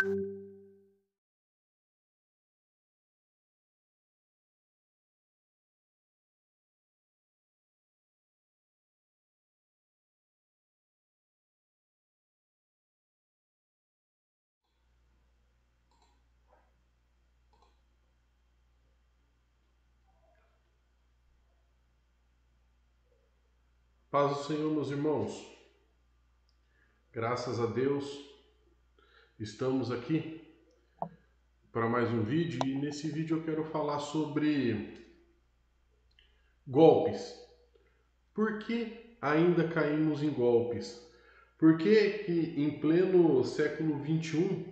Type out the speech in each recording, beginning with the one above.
Paz do Senhor, meus irmãos. Graças a Deus estamos aqui para mais um vídeo e nesse vídeo eu quero falar sobre golpes. Por que ainda caímos em golpes? Por que, que em pleno século 21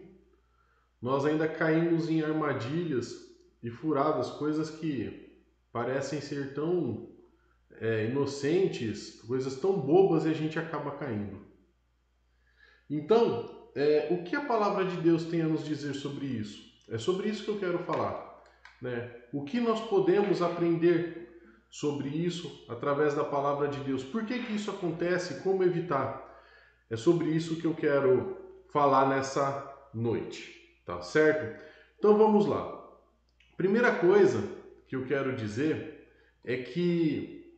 nós ainda caímos em armadilhas e furadas, coisas que parecem ser tão é, inocentes, coisas tão bobas e a gente acaba caindo. Então, é, o que a palavra de Deus tem a nos dizer sobre isso? É sobre isso que eu quero falar. Né? O que nós podemos aprender sobre isso através da palavra de Deus? Por que, que isso acontece? Como evitar? É sobre isso que eu quero falar nessa noite, tá certo? Então vamos lá. Primeira coisa que eu quero dizer é que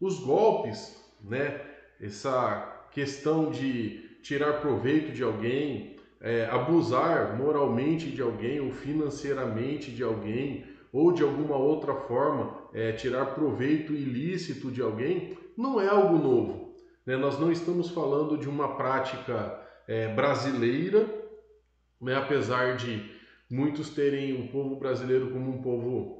os golpes, né? Essa questão de tirar proveito de alguém, é, abusar moralmente de alguém ou financeiramente de alguém ou de alguma outra forma é, tirar proveito ilícito de alguém, não é algo novo. Né? Nós não estamos falando de uma prática é, brasileira, né? apesar de muitos terem o povo brasileiro como um povo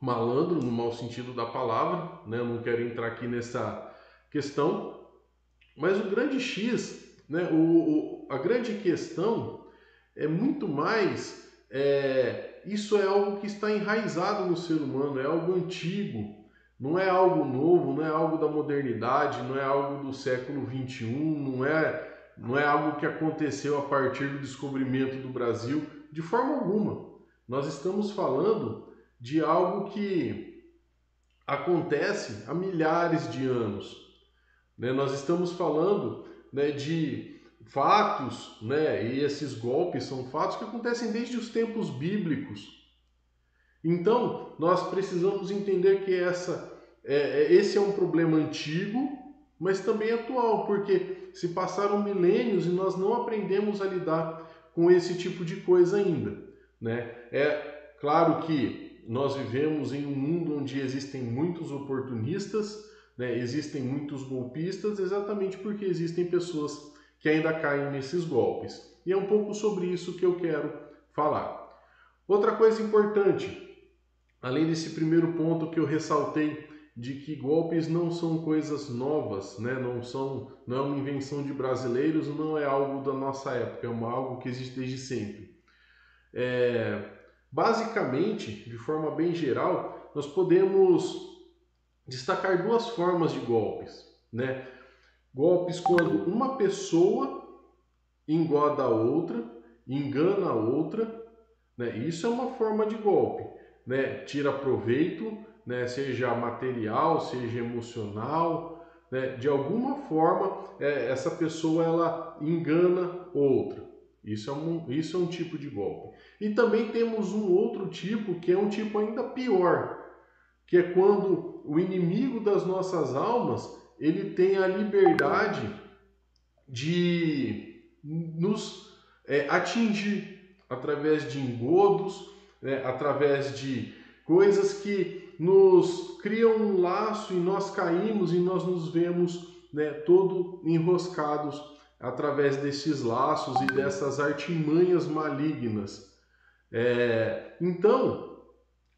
malandro, no mau sentido da palavra, né? Não quero entrar aqui nessa questão, mas o grande X, né? O, o a grande questão é muito mais é, isso é algo que está enraizado no ser humano, é algo antigo, não é algo novo, não é algo da modernidade, não é algo do século 21, não é não é algo que aconteceu a partir do descobrimento do Brasil, de forma alguma. Nós estamos falando de algo que acontece há milhares de anos. Né? Nós estamos falando né, de fatos, né, e esses golpes são fatos que acontecem desde os tempos bíblicos. Então, nós precisamos entender que essa, é, é esse é um problema antigo, mas também atual, porque se passaram milênios e nós não aprendemos a lidar com esse tipo de coisa ainda. Né? É claro que nós vivemos em um mundo onde existem muitos oportunistas, né? existem muitos golpistas, exatamente porque existem pessoas que ainda caem nesses golpes. E é um pouco sobre isso que eu quero falar. Outra coisa importante, além desse primeiro ponto que eu ressaltei de que golpes não são coisas novas, né? não são, não é uma invenção de brasileiros, não é algo da nossa época, é uma, algo que existe desde sempre. É, Basicamente, de forma bem geral, nós podemos destacar duas formas de golpes, né? Golpes quando uma pessoa engoda a outra, engana a outra, né? Isso é uma forma de golpe, né? Tira proveito, né? Seja material, seja emocional, né? De alguma forma, é, essa pessoa ela engana outra. Isso é, um, isso é um tipo de golpe. E também temos um outro tipo, que é um tipo ainda pior, que é quando o inimigo das nossas almas, ele tem a liberdade de nos é, atingir através de engodos, né, através de coisas que nos criam um laço e nós caímos e nós nos vemos né, todo enroscados através desses laços e dessas artimanhas malignas. É, então,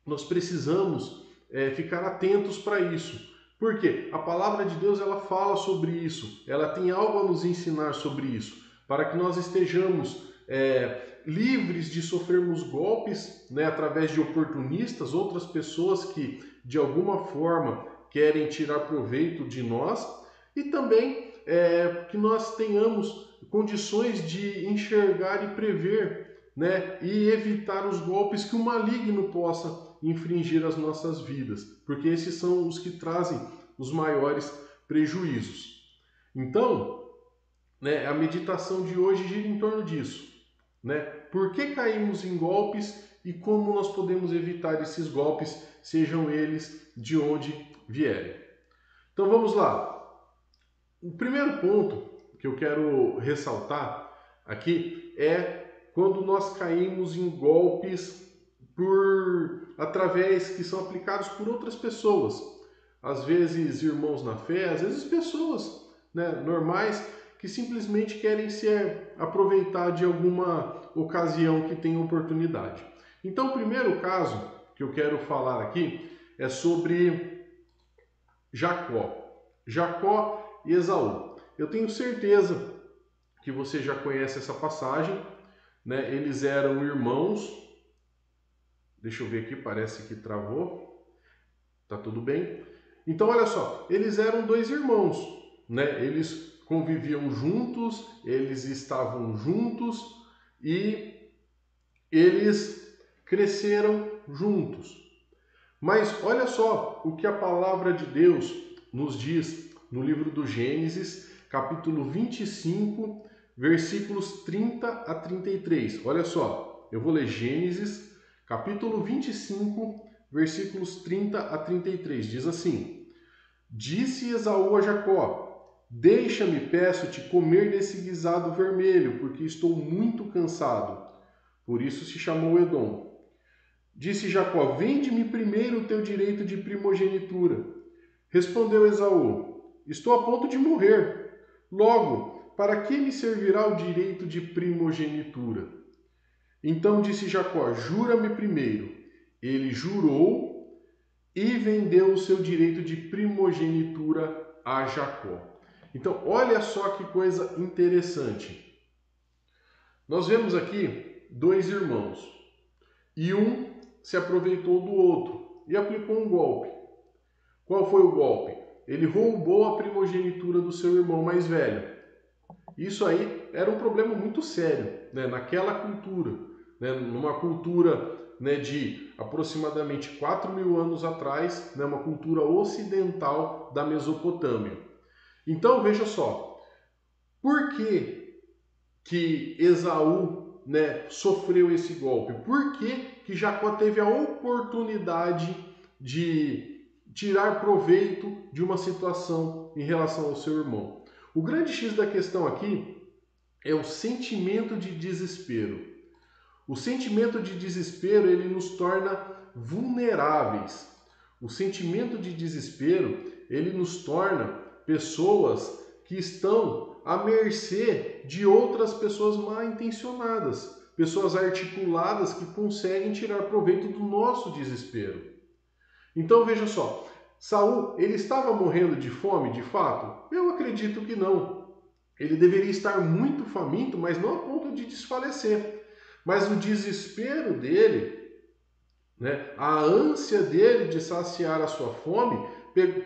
nós precisamos é, ficar atentos para isso. Porque a palavra de Deus ela fala sobre isso, ela tem algo a nos ensinar sobre isso, para que nós estejamos é, livres de sofrermos golpes né, através de oportunistas, outras pessoas que de alguma forma querem tirar proveito de nós, e também é, que nós tenhamos condições de enxergar e prever né, e evitar os golpes que o maligno possa infringir as nossas vidas, porque esses são os que trazem os maiores prejuízos. Então, né, a meditação de hoje gira em torno disso. Né? Por que caímos em golpes e como nós podemos evitar esses golpes, sejam eles de onde vierem. Então vamos lá. O primeiro ponto que eu quero ressaltar aqui é quando nós caímos em golpes por através que são aplicados por outras pessoas. às vezes irmãos na fé, às vezes pessoas né, normais que simplesmente querem se aproveitar de alguma ocasião que tem oportunidade. Então, o primeiro caso que eu quero falar aqui é sobre Jacó. Jacó e Esaú. Eu tenho certeza que você já conhece essa passagem, né? Eles eram irmãos. Deixa eu ver aqui, parece que travou. Tá tudo bem? Então, olha só, eles eram dois irmãos, né? Eles conviviam juntos, eles estavam juntos e eles cresceram juntos. Mas olha só o que a palavra de Deus nos diz no livro do Gênesis, capítulo 25, versículos 30 a 33. Olha só, eu vou ler Gênesis, capítulo 25, versículos 30 a 33. Diz assim: Disse Esaú a Jacó: Deixa-me, peço-te, comer desse guisado vermelho, porque estou muito cansado. Por isso se chamou Edom. Disse Jacó: Vende-me primeiro o teu direito de primogenitura. Respondeu Esaú: Estou a ponto de morrer. Logo, para que me servirá o direito de primogenitura? Então disse Jacó: Jura-me primeiro. Ele jurou e vendeu o seu direito de primogenitura a Jacó. Então, olha só que coisa interessante. Nós vemos aqui dois irmãos e um se aproveitou do outro e aplicou um golpe. Qual foi o golpe? Ele roubou a primogenitura do seu irmão mais velho. Isso aí era um problema muito sério né? naquela cultura, né? numa cultura né, de aproximadamente 4 mil anos atrás, né, uma cultura ocidental da Mesopotâmia. Então veja só, por que, que Esaú né, sofreu esse golpe? Por que, que Jacó teve a oportunidade de tirar proveito de uma situação em relação ao seu irmão? O grande X da questão aqui é o sentimento de desespero. O sentimento de desespero ele nos torna vulneráveis. O sentimento de desespero ele nos torna pessoas que estão à mercê de outras pessoas mal intencionadas, pessoas articuladas que conseguem tirar proveito do nosso desespero. Então veja só, Saul ele estava morrendo de fome de fato? Eu acredito que não. Ele deveria estar muito faminto, mas não a ponto de desfalecer. Mas o desespero dele, né, a ânsia dele de saciar a sua fome,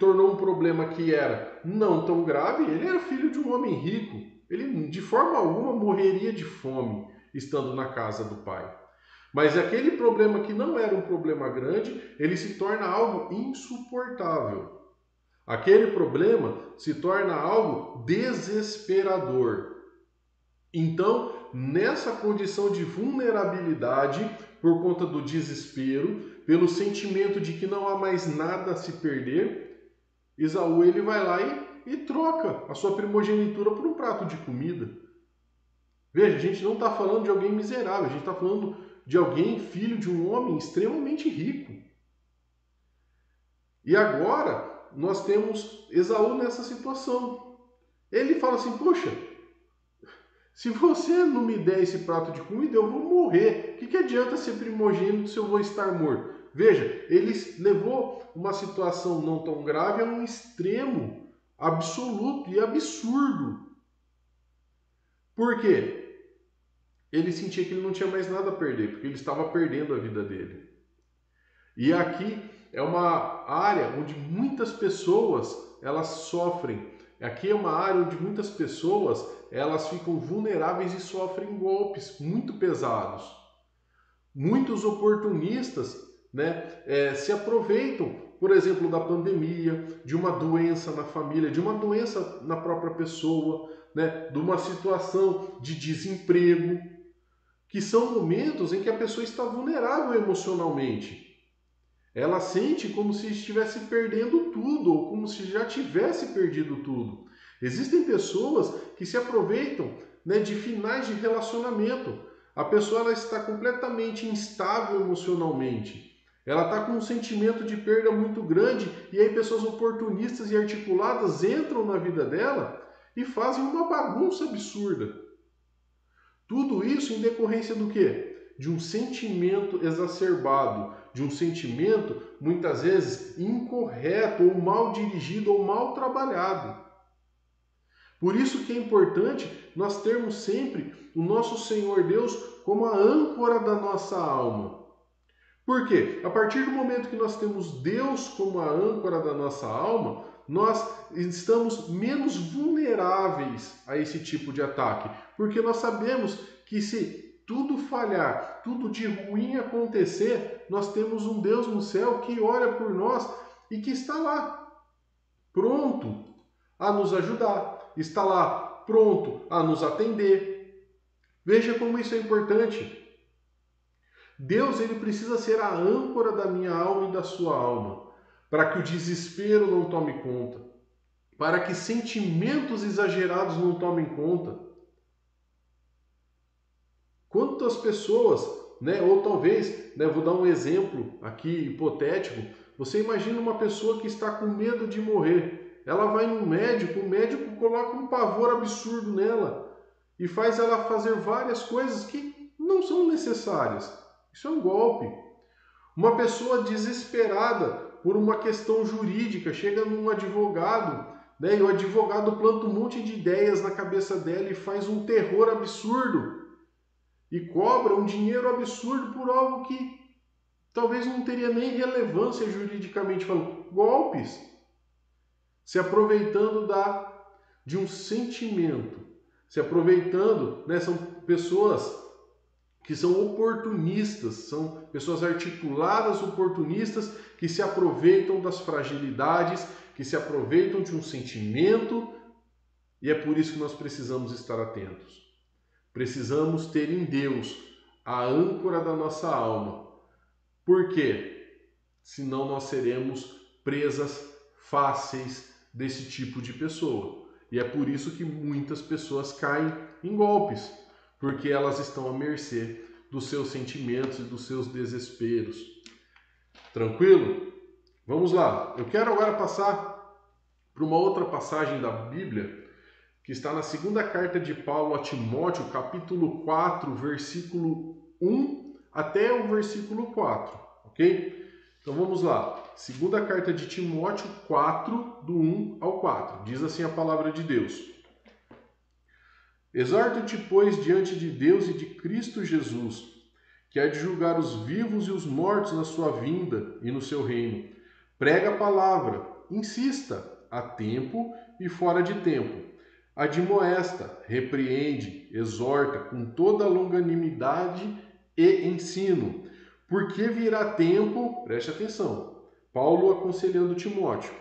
tornou um problema que era não tão grave. Ele era filho de um homem rico. Ele de forma alguma morreria de fome estando na casa do pai. Mas aquele problema que não era um problema grande, ele se torna algo insuportável. Aquele problema se torna algo desesperador. Então, nessa condição de vulnerabilidade, por conta do desespero, pelo sentimento de que não há mais nada a se perder, Isaú ele vai lá e, e troca a sua primogenitura por um prato de comida. Veja, a gente não está falando de alguém miserável, a gente está falando de alguém filho de um homem extremamente rico. E agora nós temos Esaú nessa situação. Ele fala assim: Poxa, se você não me der esse prato de comida, eu vou morrer. O que, que adianta ser primogênito se eu vou estar morto? Veja, ele levou uma situação não tão grave a um extremo absoluto e absurdo. Por quê? Ele sentia que ele não tinha mais nada a perder, porque ele estava perdendo a vida dele. E aqui é uma área onde muitas pessoas elas sofrem Aqui é uma área onde muitas pessoas elas ficam vulneráveis e sofrem golpes muito pesados. Muitos oportunistas né, é, se aproveitam, por exemplo, da pandemia, de uma doença na família, de uma doença na própria pessoa, né, de uma situação de desemprego, que são momentos em que a pessoa está vulnerável emocionalmente. Ela sente como se estivesse perdendo tudo, ou como se já tivesse perdido tudo. Existem pessoas que se aproveitam né, de finais de relacionamento. A pessoa ela está completamente instável emocionalmente. Ela está com um sentimento de perda muito grande e aí pessoas oportunistas e articuladas entram na vida dela e fazem uma bagunça absurda. Tudo isso em decorrência do quê? De um sentimento exacerbado, de um sentimento muitas vezes incorreto ou mal dirigido ou mal trabalhado. Por isso que é importante nós termos sempre o nosso Senhor Deus como a âncora da nossa alma. Por quê? A partir do momento que nós temos Deus como a âncora da nossa alma, nós estamos menos vulneráveis a esse tipo de ataque, porque nós sabemos que se tudo falhar, tudo de ruim acontecer, nós temos um Deus no céu que olha por nós e que está lá, pronto a nos ajudar, está lá pronto a nos atender. Veja como isso é importante. Deus ele precisa ser a âncora da minha alma e da sua alma, para que o desespero não tome conta, para que sentimentos exagerados não tomem conta. Quantas pessoas, né, ou talvez, né, vou dar um exemplo aqui hipotético, você imagina uma pessoa que está com medo de morrer. Ela vai no médico, o médico coloca um pavor absurdo nela e faz ela fazer várias coisas que não são necessárias. Isso é um golpe. Uma pessoa desesperada por uma questão jurídica chega num advogado, né, e o advogado planta um monte de ideias na cabeça dela e faz um terror absurdo e cobra um dinheiro absurdo por algo que talvez não teria nem relevância juridicamente falando. Golpes. Se aproveitando da, de um sentimento, se aproveitando, né, são pessoas que são oportunistas, são pessoas articuladas, oportunistas, que se aproveitam das fragilidades, que se aproveitam de um sentimento, e é por isso que nós precisamos estar atentos. Precisamos ter em Deus a âncora da nossa alma. Por quê? Senão nós seremos presas fáceis desse tipo de pessoa. E é por isso que muitas pessoas caem em golpes porque elas estão à mercê dos seus sentimentos e dos seus desesperos. Tranquilo? Vamos lá. Eu quero agora passar para uma outra passagem da Bíblia que está na segunda carta de Paulo a Timóteo, capítulo 4, versículo 1 até o versículo 4, ok? Então vamos lá. Segunda carta de Timóteo 4, do 1 ao 4. Diz assim a palavra de Deus. Exorta-te, pois, diante de Deus e de Cristo Jesus, que há de julgar os vivos e os mortos na sua vinda e no seu reino. Prega a palavra, insista, a tempo e fora de tempo. Admoesta, repreende, exorta com toda longanimidade e ensino. Porque virá tempo, preste atenção, Paulo aconselhando Timóteo,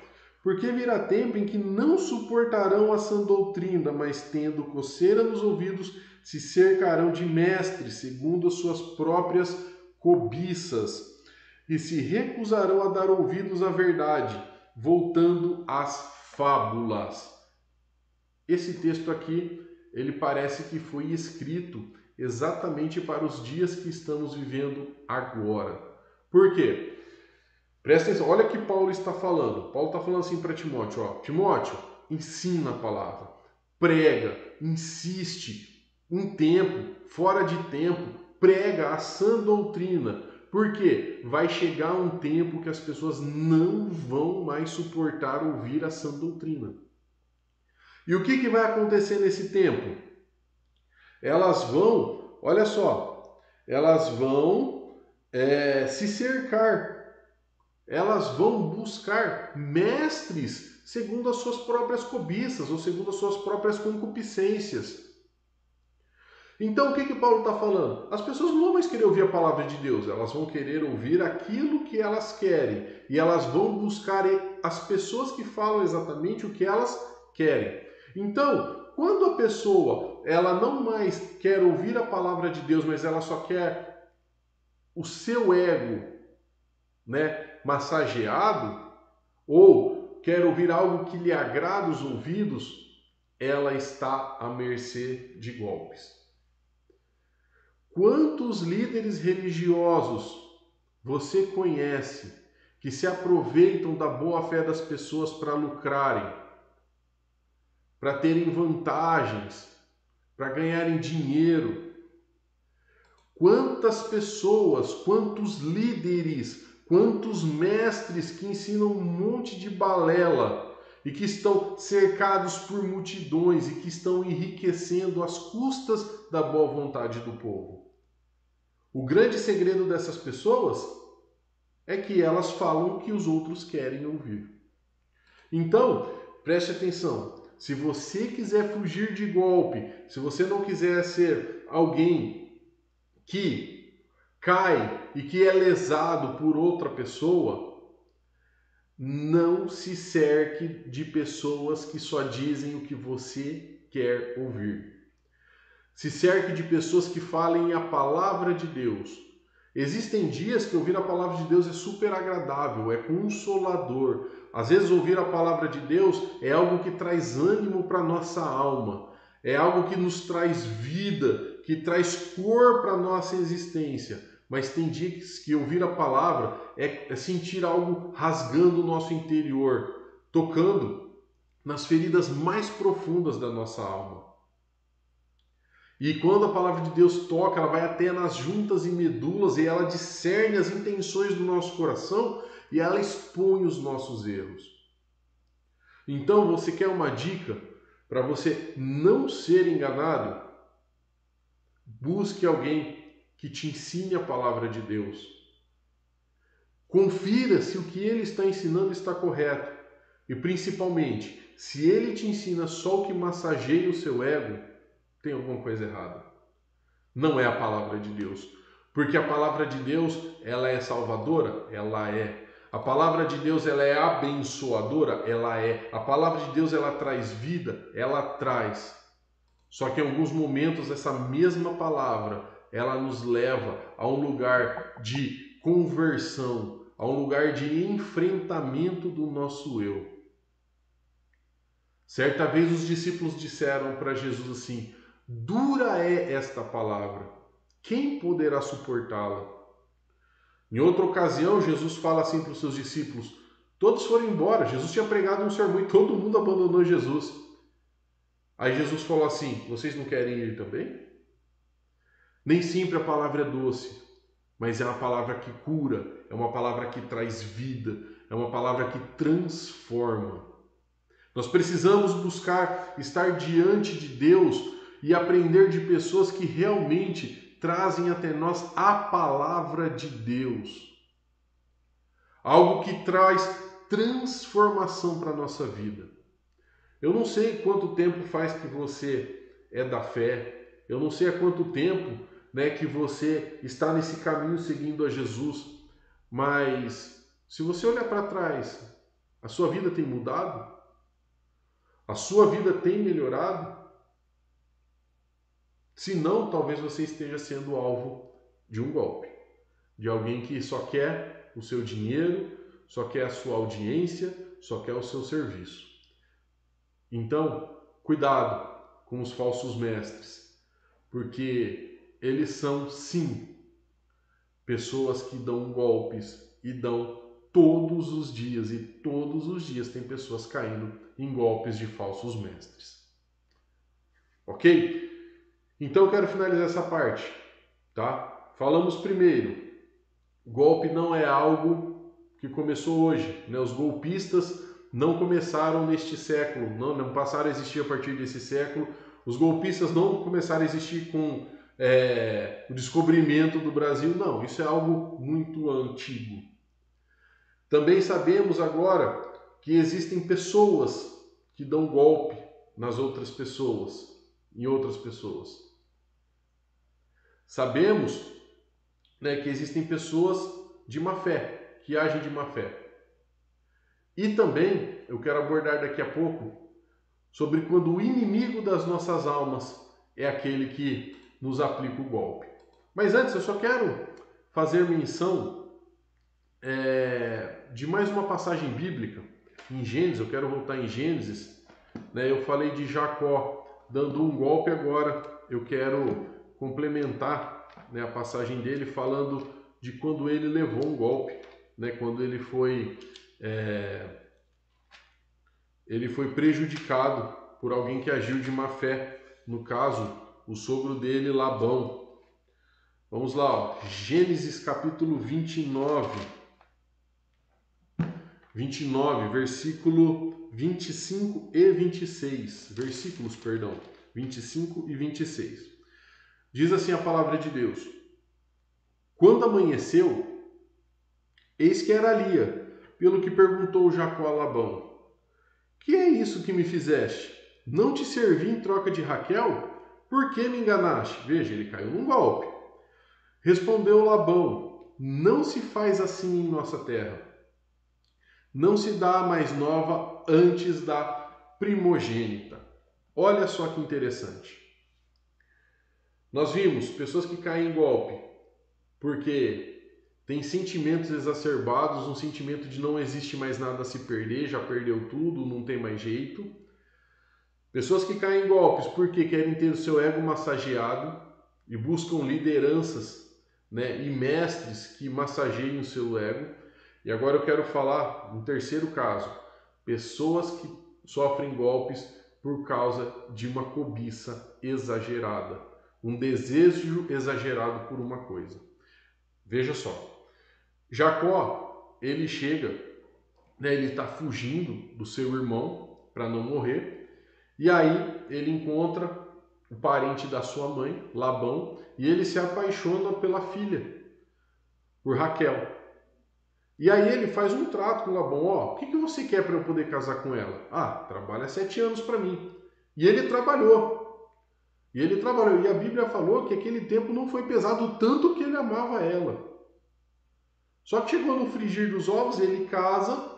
porque virá tempo em que não suportarão a sã doutrina, mas tendo coceira nos ouvidos, se cercarão de mestres, segundo as suas próprias cobiças, e se recusarão a dar ouvidos à verdade, voltando às fábulas. Esse texto aqui, ele parece que foi escrito exatamente para os dias que estamos vivendo agora. Por quê? Presta atenção, olha o que Paulo está falando. Paulo está falando assim para Timóteo: ó, Timóteo, ensina a palavra, prega, insiste, em tempo, fora de tempo, prega a sã doutrina. Porque vai chegar um tempo que as pessoas não vão mais suportar ouvir a sã doutrina. E o que, que vai acontecer nesse tempo? Elas vão, olha só, elas vão é, se cercar elas vão buscar mestres segundo as suas próprias cobiças ou segundo as suas próprias concupiscências. Então o que que Paulo está falando? As pessoas não vão mais querer ouvir a palavra de Deus, elas vão querer ouvir aquilo que elas querem e elas vão buscar as pessoas que falam exatamente o que elas querem. Então, quando a pessoa ela não mais quer ouvir a palavra de Deus, mas ela só quer o seu ego, né, massageado ou quer ouvir algo que lhe agrada os ouvidos, ela está à mercê de golpes. Quantos líderes religiosos você conhece que se aproveitam da boa fé das pessoas para lucrarem, para terem vantagens, para ganharem dinheiro. Quantas pessoas, quantos líderes, quantos mestres que ensinam um monte de balela e que estão cercados por multidões e que estão enriquecendo às custas da boa vontade do povo. O grande segredo dessas pessoas é que elas falam o que os outros querem ouvir. Então, preste atenção. Se você quiser fugir de golpe, se você não quiser ser alguém que cai e que é lesado por outra pessoa, não se cerque de pessoas que só dizem o que você quer ouvir. Se cerque de pessoas que falem a palavra de Deus. Existem dias que ouvir a palavra de Deus é super agradável, é consolador, às vezes, ouvir a palavra de Deus é algo que traz ânimo para a nossa alma, é algo que nos traz vida, que traz cor para a nossa existência. Mas tem dias que ouvir a palavra é, é sentir algo rasgando o nosso interior, tocando nas feridas mais profundas da nossa alma. E quando a palavra de Deus toca, ela vai até nas juntas e medulas e ela discerne as intenções do nosso coração e ela expõe os nossos erros. Então, você quer uma dica para você não ser enganado? Busque alguém que te ensine a palavra de Deus. Confira se o que ele está ensinando está correto. E principalmente, se ele te ensina só o que massageia o seu ego, tem alguma coisa errada. Não é a palavra de Deus. Porque a palavra de Deus, ela é salvadora? Ela é. A palavra de Deus ela é abençoadora, ela é. A palavra de Deus ela traz vida, ela traz. Só que em alguns momentos essa mesma palavra ela nos leva a um lugar de conversão, a um lugar de enfrentamento do nosso eu. Certa vez os discípulos disseram para Jesus assim: Dura é esta palavra, quem poderá suportá-la? Em outra ocasião, Jesus fala assim para os seus discípulos: todos foram embora. Jesus tinha pregado um sermão e todo mundo abandonou Jesus. Aí Jesus falou assim: vocês não querem ir também? Nem sempre a palavra é doce, mas é uma palavra que cura, é uma palavra que traz vida, é uma palavra que transforma. Nós precisamos buscar estar diante de Deus e aprender de pessoas que realmente trazem até nós a palavra de Deus. Algo que traz transformação para a nossa vida. Eu não sei quanto tempo faz que você é da fé, eu não sei há quanto tempo né, que você está nesse caminho seguindo a Jesus, mas se você olhar para trás, a sua vida tem mudado? A sua vida tem melhorado? Se não, talvez você esteja sendo alvo de um golpe, de alguém que só quer o seu dinheiro, só quer a sua audiência, só quer o seu serviço. Então, cuidado com os falsos mestres, porque eles são sim pessoas que dão golpes e dão todos os dias e todos os dias tem pessoas caindo em golpes de falsos mestres. OK? Então eu quero finalizar essa parte, tá? Falamos primeiro, golpe não é algo que começou hoje, né? Os golpistas não começaram neste século, não, não passaram a existir a partir desse século. Os golpistas não começaram a existir com é, o descobrimento do Brasil, não. Isso é algo muito antigo. Também sabemos agora que existem pessoas que dão golpe nas outras pessoas, em outras pessoas. Sabemos né, que existem pessoas de má fé, que agem de má fé. E também eu quero abordar daqui a pouco sobre quando o inimigo das nossas almas é aquele que nos aplica o golpe. Mas antes eu só quero fazer menção é, de mais uma passagem bíblica em Gênesis. Eu quero voltar em Gênesis. Né, eu falei de Jacó dando um golpe agora. Eu quero complementar né, a passagem dele falando de quando ele levou um golpe, né? quando ele foi, é, ele foi prejudicado por alguém que agiu de má fé. No caso, o sogro dele, Labão. Vamos lá, ó. Gênesis capítulo 29. 29, versículo 25 e 26. Versículos, perdão, 25 e 26. Diz assim a palavra de Deus: Quando amanheceu, eis que era Lia, pelo que perguntou Jacó a Labão: Que é isso que me fizeste? Não te servi em troca de Raquel? Por que me enganaste? Veja, ele caiu num golpe. Respondeu Labão: Não se faz assim em nossa terra. Não se dá a mais nova antes da primogênita. Olha só que interessante. Nós vimos pessoas que caem em golpe porque tem sentimentos exacerbados, um sentimento de não existe mais nada a se perder, já perdeu tudo, não tem mais jeito. Pessoas que caem em golpes porque querem ter o seu ego massageado e buscam lideranças né, e mestres que massageiem o seu ego. E agora eu quero falar um terceiro caso: pessoas que sofrem golpes por causa de uma cobiça exagerada um desejo exagerado por uma coisa. Veja só, Jacó, ele chega, né, ele está fugindo do seu irmão para não morrer, e aí ele encontra o parente da sua mãe, Labão, e ele se apaixona pela filha, por Raquel. E aí ele faz um trato com Labão, ó, o que, que você quer para eu poder casar com ela? Ah, trabalha sete anos para mim. E ele trabalhou, e ele trabalhou. E a Bíblia falou que aquele tempo não foi pesado tanto que ele amava ela. Só que chegou no frigir dos ovos, ele casa,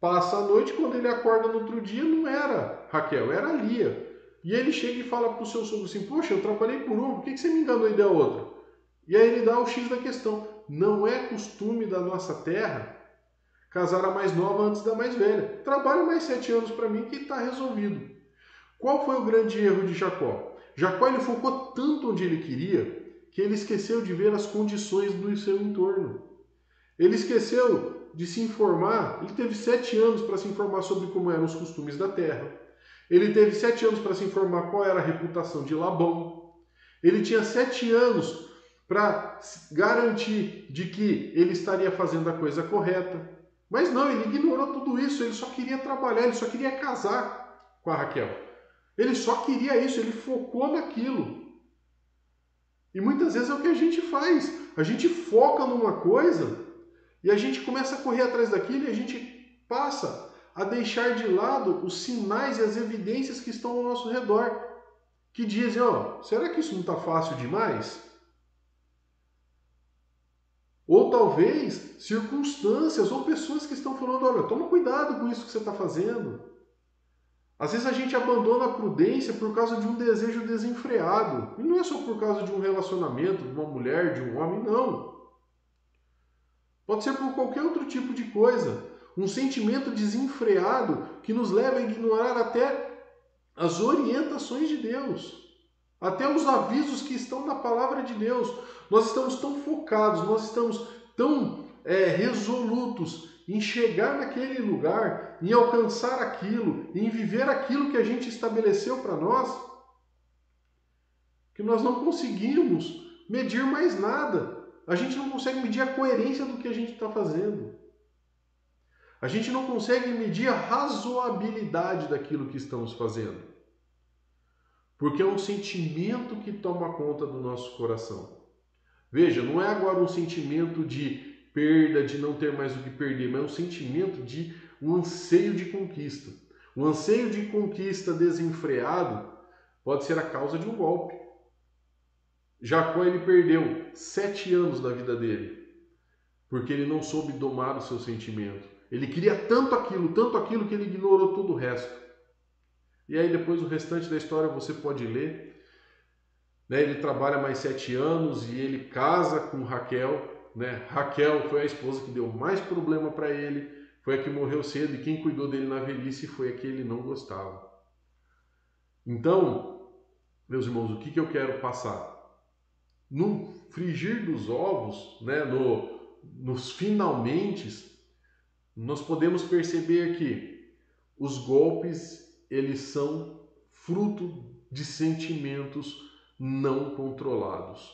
passa a noite, quando ele acorda no outro dia, não era Raquel, era Lia. E ele chega e fala para o seu sogro assim: Poxa, eu trabalhei por uma, por que você me enganou e deu outra? E aí ele dá o X da questão. Não é costume da nossa terra casar a mais nova antes da mais velha. Trabalha mais sete anos para mim que está resolvido. Qual foi o grande erro de Jacó? Jacó ele focou tanto onde ele queria que ele esqueceu de ver as condições do seu entorno. Ele esqueceu de se informar. Ele teve sete anos para se informar sobre como eram os costumes da terra. Ele teve sete anos para se informar qual era a reputação de Labão. Ele tinha sete anos para garantir de que ele estaria fazendo a coisa correta. Mas não, ele ignorou tudo isso. Ele só queria trabalhar, ele só queria casar com a Raquel. Ele só queria isso, ele focou naquilo. E muitas vezes é o que a gente faz. A gente foca numa coisa e a gente começa a correr atrás daquilo e a gente passa a deixar de lado os sinais e as evidências que estão ao nosso redor. Que dizem, ó, será que isso não está fácil demais? Ou talvez circunstâncias ou pessoas que estão falando, olha, toma cuidado com isso que você está fazendo. Às vezes a gente abandona a prudência por causa de um desejo desenfreado. E não é só por causa de um relacionamento, de uma mulher, de um homem, não. Pode ser por qualquer outro tipo de coisa. Um sentimento desenfreado que nos leva a ignorar até as orientações de Deus, até os avisos que estão na palavra de Deus. Nós estamos tão focados, nós estamos tão é, resolutos em chegar naquele lugar, em alcançar aquilo, em viver aquilo que a gente estabeleceu para nós, que nós não conseguimos medir mais nada. A gente não consegue medir a coerência do que a gente está fazendo. A gente não consegue medir a razoabilidade daquilo que estamos fazendo. Porque é um sentimento que toma conta do nosso coração. Veja, não é agora um sentimento de perda, de não ter mais o que perder, mas é um sentimento de um anseio de conquista. Um anseio de conquista desenfreado pode ser a causa de um golpe. Jacó ele perdeu sete anos da vida dele porque ele não soube domar o seu sentimento. Ele queria tanto aquilo, tanto aquilo que ele ignorou todo o resto. E aí depois o restante da história você pode ler. Né? Ele trabalha mais sete anos e ele casa com Raquel né? Raquel foi a esposa que deu mais problema para ele, foi a que morreu cedo e quem cuidou dele na velhice foi a que ele não gostava. Então, meus irmãos, o que, que eu quero passar? no frigir dos ovos, né, no, nos finalmente, nós podemos perceber que os golpes eles são fruto de sentimentos não controlados.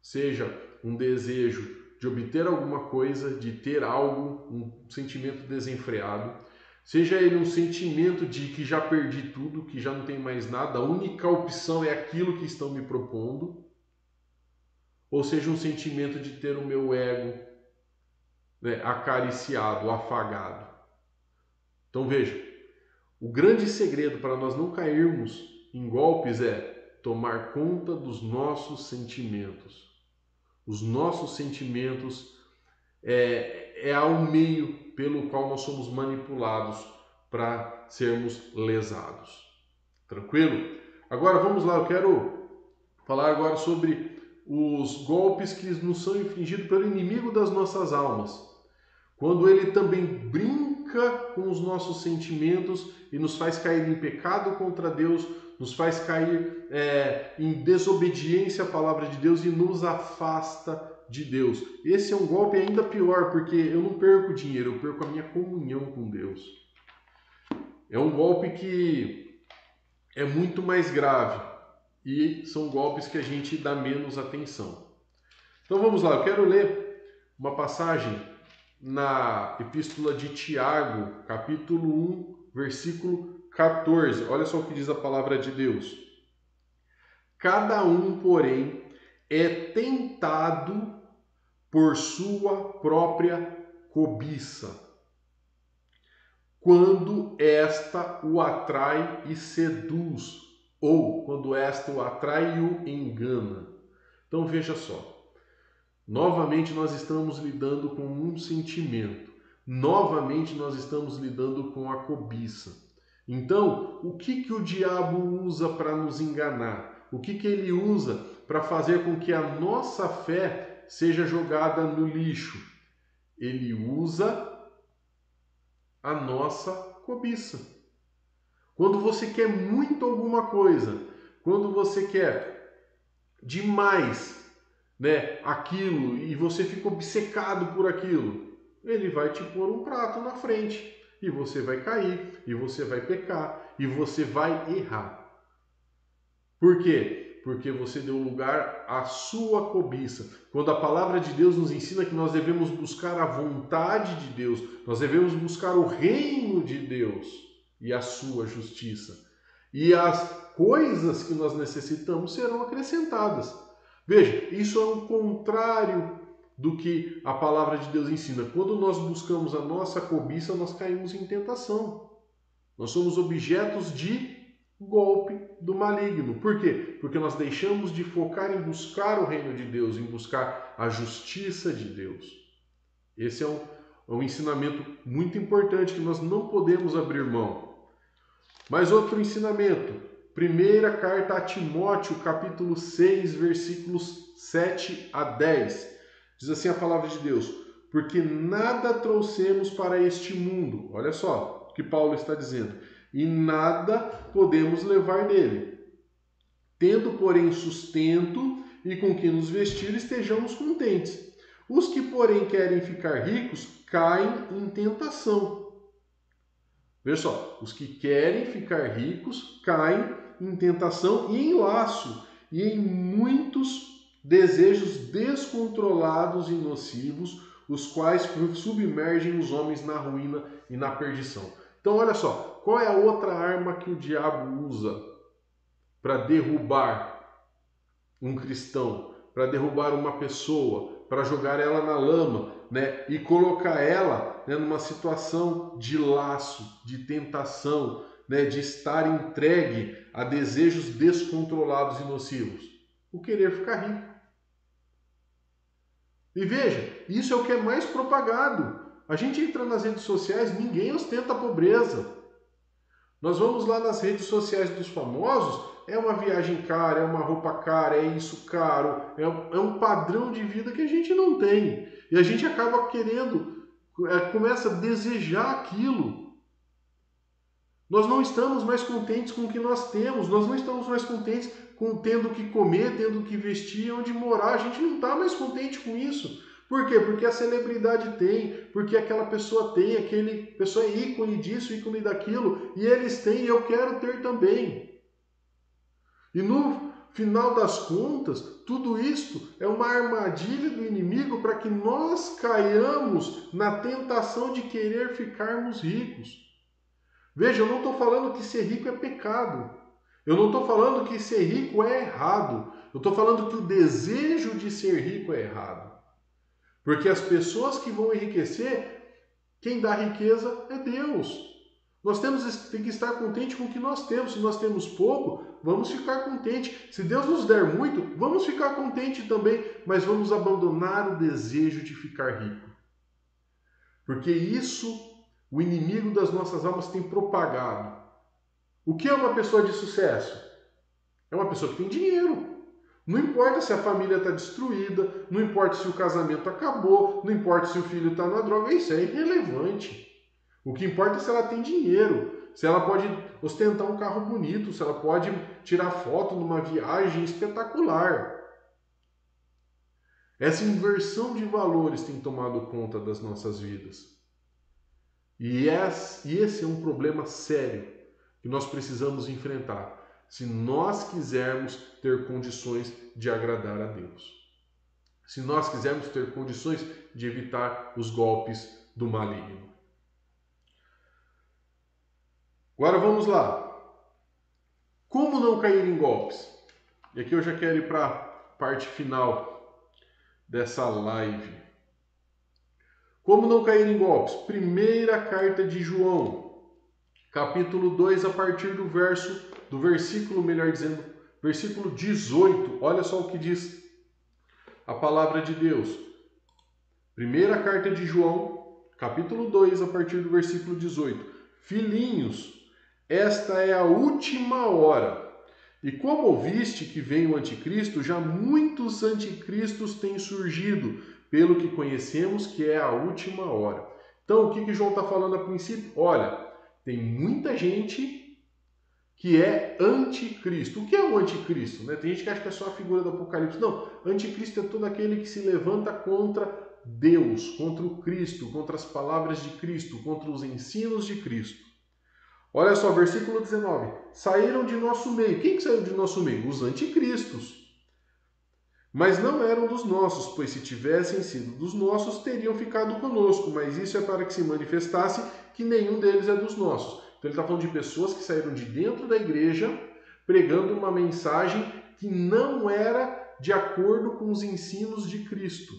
Seja um desejo de obter alguma coisa, de ter algo, um sentimento desenfreado, seja ele um sentimento de que já perdi tudo, que já não tem mais nada, a única opção é aquilo que estão me propondo, ou seja um sentimento de ter o meu ego né, acariciado, afagado. Então veja, o grande segredo para nós não cairmos em golpes é tomar conta dos nossos sentimentos. Os nossos sentimentos é, é ao meio pelo qual nós somos manipulados para sermos lesados. Tranquilo? Agora vamos lá, eu quero falar agora sobre os golpes que nos são infligidos pelo inimigo das nossas almas. Quando ele também brinca com os nossos sentimentos e nos faz cair em pecado contra Deus, nos faz cair é, em desobediência à palavra de Deus e nos afasta de Deus. Esse é um golpe ainda pior, porque eu não perco dinheiro, eu perco a minha comunhão com Deus. É um golpe que é muito mais grave e são golpes que a gente dá menos atenção. Então vamos lá, eu quero ler uma passagem na Epístola de Tiago, capítulo 1, versículo 14. Olha só o que diz a palavra de Deus. Cada um, porém, é tentado por sua própria cobiça, quando esta o atrai e seduz, ou quando esta o atrai e o engana. Então veja só. Novamente nós estamos lidando com um sentimento. Novamente nós estamos lidando com a cobiça. Então, o que, que o diabo usa para nos enganar? O que, que ele usa para fazer com que a nossa fé seja jogada no lixo? Ele usa a nossa cobiça. Quando você quer muito alguma coisa, quando você quer demais, né, aquilo e você fica obcecado por aquilo, ele vai te pôr um prato na frente e você vai cair, e você vai pecar, e você vai errar. Por quê? Porque você deu lugar à sua cobiça. Quando a palavra de Deus nos ensina que nós devemos buscar a vontade de Deus, nós devemos buscar o reino de Deus e a sua justiça. E as coisas que nós necessitamos serão acrescentadas. Veja, isso é o contrário do que a palavra de Deus ensina. Quando nós buscamos a nossa cobiça, nós caímos em tentação. Nós somos objetos de golpe do maligno. Por quê? Porque nós deixamos de focar em buscar o reino de Deus, em buscar a justiça de Deus. Esse é um, é um ensinamento muito importante que nós não podemos abrir mão. Mas outro ensinamento, primeira carta a Timóteo, capítulo 6, versículos 7 a 10. Diz assim a palavra de Deus: Porque nada trouxemos para este mundo. Olha só o que Paulo está dizendo. E nada podemos levar nele. Tendo, porém, sustento e com que nos vestir, estejamos contentes. Os que, porém, querem ficar ricos caem em tentação. Veja só, os que querem ficar ricos caem em tentação e em laço, e em muitos desejos descontrolados e nocivos, os quais submergem os homens na ruína e na perdição. Então, olha só, qual é a outra arma que o diabo usa para derrubar um cristão, para derrubar uma pessoa, para jogar ela na lama, né, e colocar ela né, numa situação de laço, de tentação, né, de estar entregue a desejos descontrolados e nocivos? O querer ficar rico. E veja, isso é o que é mais propagado. A gente entra nas redes sociais, ninguém ostenta a pobreza. Nós vamos lá nas redes sociais dos famosos, é uma viagem cara, é uma roupa cara, é isso caro, é, é um padrão de vida que a gente não tem. E a gente acaba querendo, é, começa a desejar aquilo. Nós não estamos mais contentes com o que nós temos, nós não estamos mais contentes com, tendo que comer, tendo que vestir, onde morar. A gente não está mais contente com isso. Por quê? Porque a celebridade tem, porque aquela pessoa tem, aquele pessoa é ícone disso, ícone daquilo, e eles têm, e eu quero ter também. E no final das contas, tudo isto é uma armadilha do inimigo para que nós caiamos na tentação de querer ficarmos ricos. Veja, eu não estou falando que ser rico é pecado. Eu não estou falando que ser rico é errado. Eu estou falando que o desejo de ser rico é errado. Porque as pessoas que vão enriquecer, quem dá riqueza é Deus. Nós temos tem que estar contente com o que nós temos. Se nós temos pouco, vamos ficar contente. Se Deus nos der muito, vamos ficar contente também, mas vamos abandonar o desejo de ficar rico. Porque isso o inimigo das nossas almas tem propagado. O que é uma pessoa de sucesso? É uma pessoa que tem dinheiro. Não importa se a família está destruída, não importa se o casamento acabou, não importa se o filho está na droga, isso é irrelevante. O que importa é se ela tem dinheiro, se ela pode ostentar um carro bonito, se ela pode tirar foto numa viagem espetacular. Essa inversão de valores tem tomado conta das nossas vidas. E esse é um problema sério que nós precisamos enfrentar se nós quisermos ter condições de agradar a Deus. Se nós quisermos ter condições de evitar os golpes do maligno. Agora vamos lá. Como não cair em golpes? E aqui eu já quero ir para a parte final dessa live. Como não cair em golpes? Primeira carta de João, capítulo 2, a partir do verso do versículo, melhor dizendo, versículo 18. Olha só o que diz a palavra de Deus. Primeira carta de João, capítulo 2, a partir do versículo 18. Filhinhos, esta é a última hora. E como ouviste que vem o anticristo, já muitos anticristos têm surgido, pelo que conhecemos que é a última hora. Então, o que, que João está falando a princípio? Olha, tem muita gente que é anticristo. O que é o anticristo? Né? Tem gente que acha que é só a figura do Apocalipse. Não, anticristo é todo aquele que se levanta contra Deus, contra o Cristo, contra as palavras de Cristo, contra os ensinos de Cristo. Olha só, versículo 19. Saíram de nosso meio. Quem que saiu de nosso meio? Os anticristos. Mas não eram dos nossos, pois se tivessem sido dos nossos, teriam ficado conosco. Mas isso é para que se manifestasse que nenhum deles é dos nossos. Então ele está falando de pessoas que saíram de dentro da igreja pregando uma mensagem que não era de acordo com os ensinos de Cristo.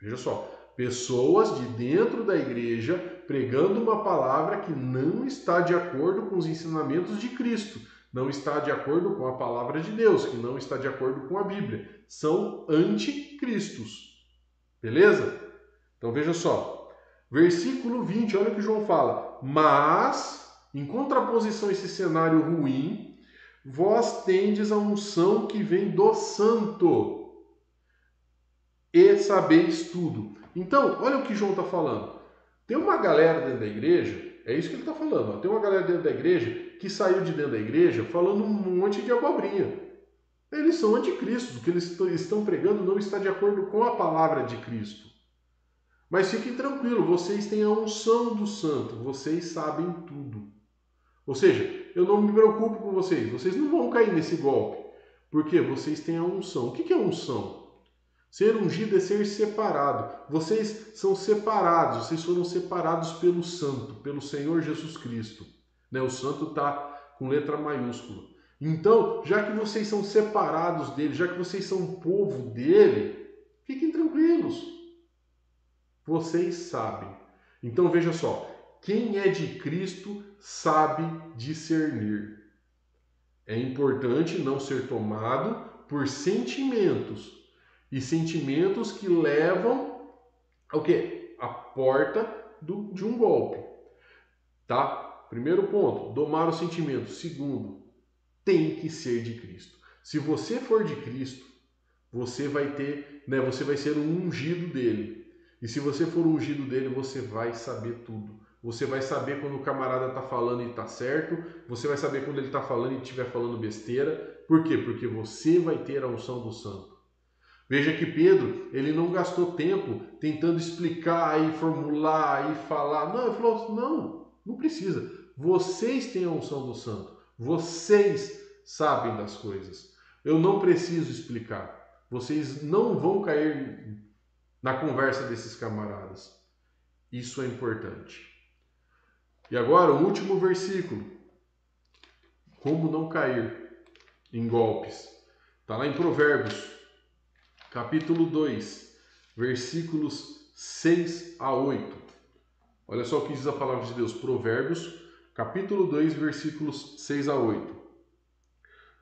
Veja só, pessoas de dentro da igreja pregando uma palavra que não está de acordo com os ensinamentos de Cristo, não está de acordo com a palavra de Deus, que não está de acordo com a Bíblia. São anticristos. Beleza? Então veja só. Versículo 20, olha o que João fala. Mas em contraposição a esse cenário ruim, vós tendes a unção que vem do santo e sabeis tudo. Então, olha o que João está falando. Tem uma galera dentro da igreja, é isso que ele está falando. Ó, tem uma galera dentro da igreja que saiu de dentro da igreja falando um monte de abobrinha. Eles são anticristos, o que eles estão pregando não está de acordo com a palavra de Cristo. Mas fiquem tranquilos, vocês têm a unção do santo, vocês sabem tudo. Ou seja, eu não me preocupo com vocês, vocês não vão cair nesse golpe, porque vocês têm a unção. O que é unção? Ser ungido é ser separado. Vocês são separados, vocês foram separados pelo Santo, pelo Senhor Jesus Cristo. Né? O Santo está com letra maiúscula. Então, já que vocês são separados dele, já que vocês são povo dele, fiquem tranquilos. Vocês sabem. Então veja só, quem é de Cristo sabe discernir. É importante não ser tomado por sentimentos e sentimentos que levam ao que? A porta do, de um golpe. Tá? Primeiro ponto, domar os sentimentos. Segundo, tem que ser de Cristo. Se você for de Cristo, você vai ter, né, você vai ser um ungido dele. E se você for ungido dele, você vai saber tudo. Você vai saber quando o camarada está falando e está certo. Você vai saber quando ele está falando e estiver falando besteira. Por quê? Porque você vai ter a unção do santo. Veja que Pedro, ele não gastou tempo tentando explicar e formular e falar. Não, ele falou: não, não precisa. Vocês têm a unção do santo. Vocês sabem das coisas. Eu não preciso explicar. Vocês não vão cair na conversa desses camaradas. Isso é importante. E agora, o último versículo. Como não cair em golpes. Está lá em Provérbios, capítulo 2, versículos 6 a 8. Olha só o que diz a palavra de Deus. Provérbios, capítulo 2, versículos 6 a 8.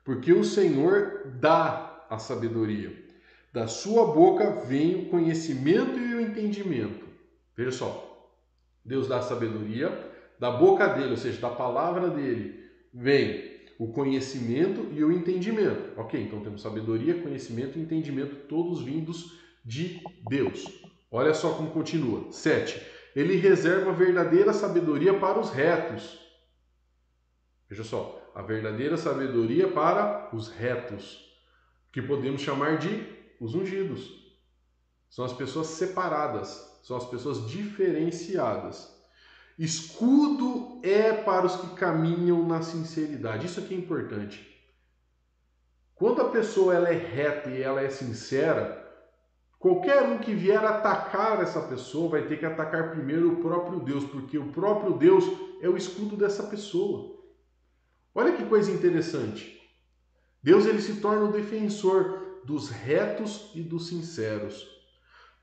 Porque o Senhor dá a sabedoria. Da sua boca vem o conhecimento e o entendimento. Veja só. Deus dá a sabedoria, da boca dele, ou seja, da palavra dele, vem o conhecimento e o entendimento. Ok, então temos sabedoria, conhecimento e entendimento, todos vindos de Deus. Olha só como continua. 7. Ele reserva a verdadeira sabedoria para os retos. Veja só, a verdadeira sabedoria para os retos, que podemos chamar de os ungidos. São as pessoas separadas, são as pessoas diferenciadas. Escudo é para os que caminham na sinceridade. Isso aqui é importante. Quando a pessoa ela é reta e ela é sincera, qualquer um que vier atacar essa pessoa vai ter que atacar primeiro o próprio Deus, porque o próprio Deus é o escudo dessa pessoa. Olha que coisa interessante. Deus ele se torna o defensor dos retos e dos sinceros,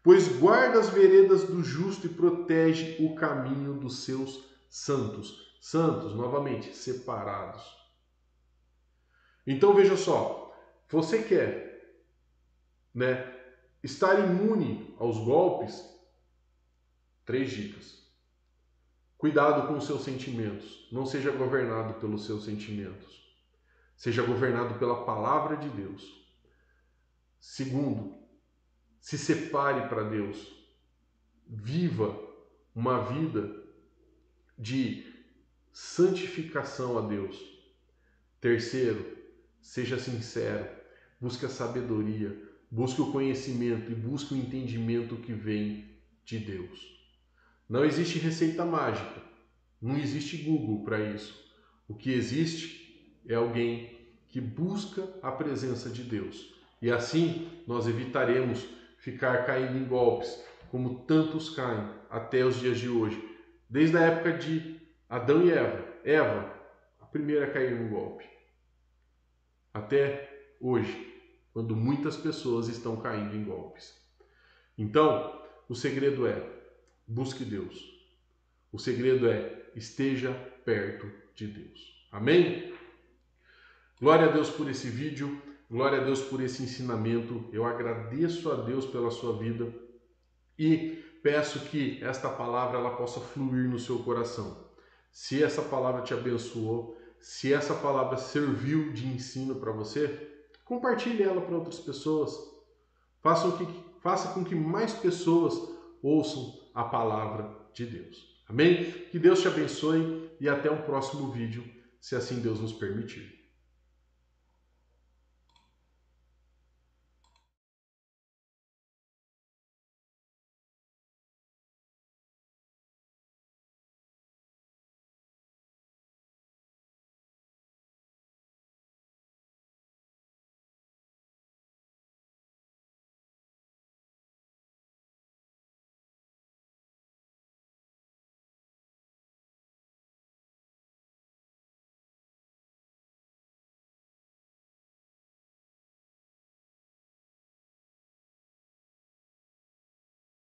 pois guarda as veredas do justo e protege o caminho dos seus santos. Santos, novamente, separados. Então veja só, você quer, né, estar imune aos golpes? Três dicas. Cuidado com os seus sentimentos. Não seja governado pelos seus sentimentos. Seja governado pela palavra de Deus. Segundo, se separe para Deus. Viva uma vida de santificação a Deus. Terceiro, seja sincero. Busque a sabedoria. Busque o conhecimento e busque o entendimento que vem de Deus. Não existe receita mágica, não existe Google para isso. O que existe é alguém que busca a presença de Deus. E assim nós evitaremos ficar caindo em golpes, como tantos caem até os dias de hoje. Desde a época de Adão e Eva. Eva, a primeira a cair no golpe. Até hoje, quando muitas pessoas estão caindo em golpes. Então, o segredo é busque Deus. O segredo é esteja perto de Deus. Amém? Glória a Deus por esse vídeo, glória a Deus por esse ensinamento. Eu agradeço a Deus pela sua vida e peço que esta palavra ela possa fluir no seu coração. Se essa palavra te abençoou, se essa palavra serviu de ensino para você, compartilhe ela para outras pessoas. Faça, que, faça com que mais pessoas ouçam a palavra de Deus. Amém? Que Deus te abençoe e até um próximo vídeo, se assim Deus nos permitir.